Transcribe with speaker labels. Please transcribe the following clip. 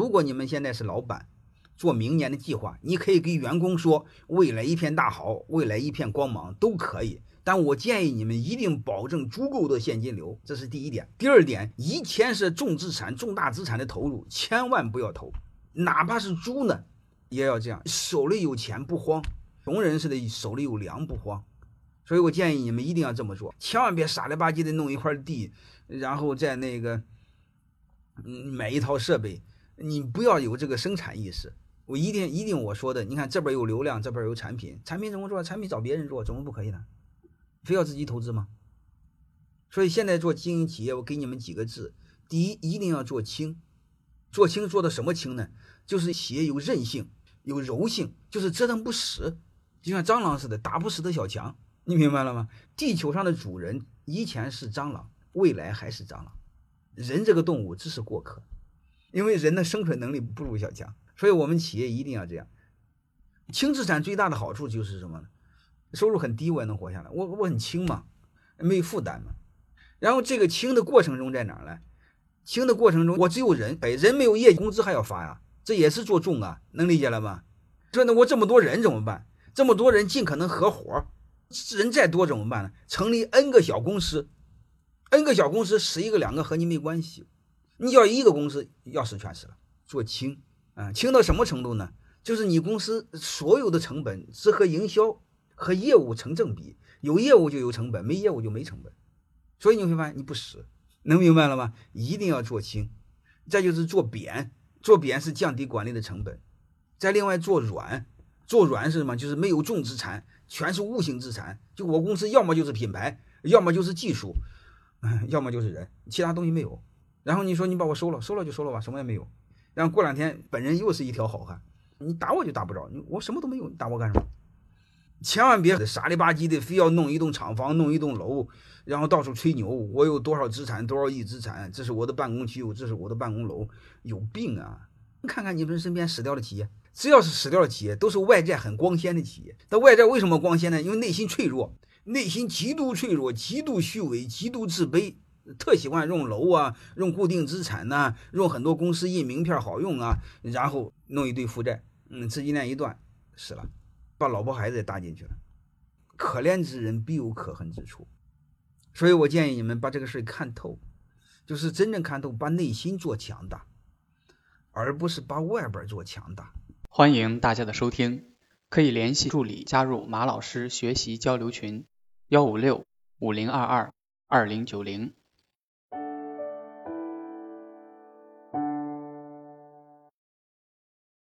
Speaker 1: 如果你们现在是老板，做明年的计划，你可以给员工说未来一片大好，未来一片光芒都可以。但我建议你们一定保证足够的现金流，这是第一点。第二点，以前是重资产、重大资产的投入，千万不要投，哪怕是猪呢，也要这样，手里有钱不慌。穷人似的，手里有粮不慌。所以我建议你们一定要这么做，千万别傻了吧唧的弄一块地，然后在那个，嗯，买一套设备。你不要有这个生产意识。我一定一定我说的，你看这边有流量，这边有产品，产品怎么做？产品找别人做，怎么不可以呢？非要自己投资吗？所以现在做经营企业，我给你们几个字：第一，一定要做轻。做轻做的什么轻呢？就是企业有韧性，有柔性，就是折腾不死，就像蟑螂似的，打不死的小强。你明白了吗？地球上的主人以前是蟑螂，未来还是蟑螂。人这个动物只是过客，因为人的生存能力不如小强，所以我们企业一定要这样。轻资产最大的好处就是什么呢？收入很低，我也能活下来。我我很轻嘛，没有负担嘛。然后这个轻的过程中在哪儿呢？轻的过程中，我只有人，哎，人没有业绩，工资还要发呀，这也是做重啊，能理解了吗？说那我这么多人怎么办？这么多人尽可能合伙，人再多怎么办呢？成立 N 个小公司，N 个小公司十一个两个和你没关系。你要一个公司要死全死了。做轻啊，轻到什么程度呢？就是你公司所有的成本只和营销。和业务成正比，有业务就有成本，没业务就没成本，所以你会发现你不死，能明白了吗？一定要做轻，再就是做扁，做扁是降低管理的成本，再另外做软，做软是什么？就是没有重资产，全是无形资产。就我公司要么就是品牌，要么就是技术，要么就是人，其他东西没有。然后你说你把我收了，收了就收了吧，什么也没有。然后过两天本人又是一条好汉，你打我就打不着，你我什么都没有，你打我干什么？千万别傻里吧唧的，非要弄一栋厂房，弄一栋楼，然后到处吹牛，我有多少资产，多少亿资产，这是我的办公区，这是我的办公楼，有病啊！看看你们身边死掉的企业，只要是死掉的企业，都是外在很光鲜的企业。那外在为什么光鲜呢？因为内心脆弱，内心极度脆弱，极度虚伪，极度自卑，特喜欢用楼啊，用固定资产呐，用很多公司印名片好用啊，然后弄一堆负债，嗯，资金链一断，死了。把老婆孩子也搭进去了，可怜之人必有可恨之处，所以我建议你们把这个事看透，就是真正看透，把内心做强大，而不是把外边做强大。
Speaker 2: 欢迎大家的收听，可以联系助理加入马老师学习交流群：幺五六五零二二二零九零。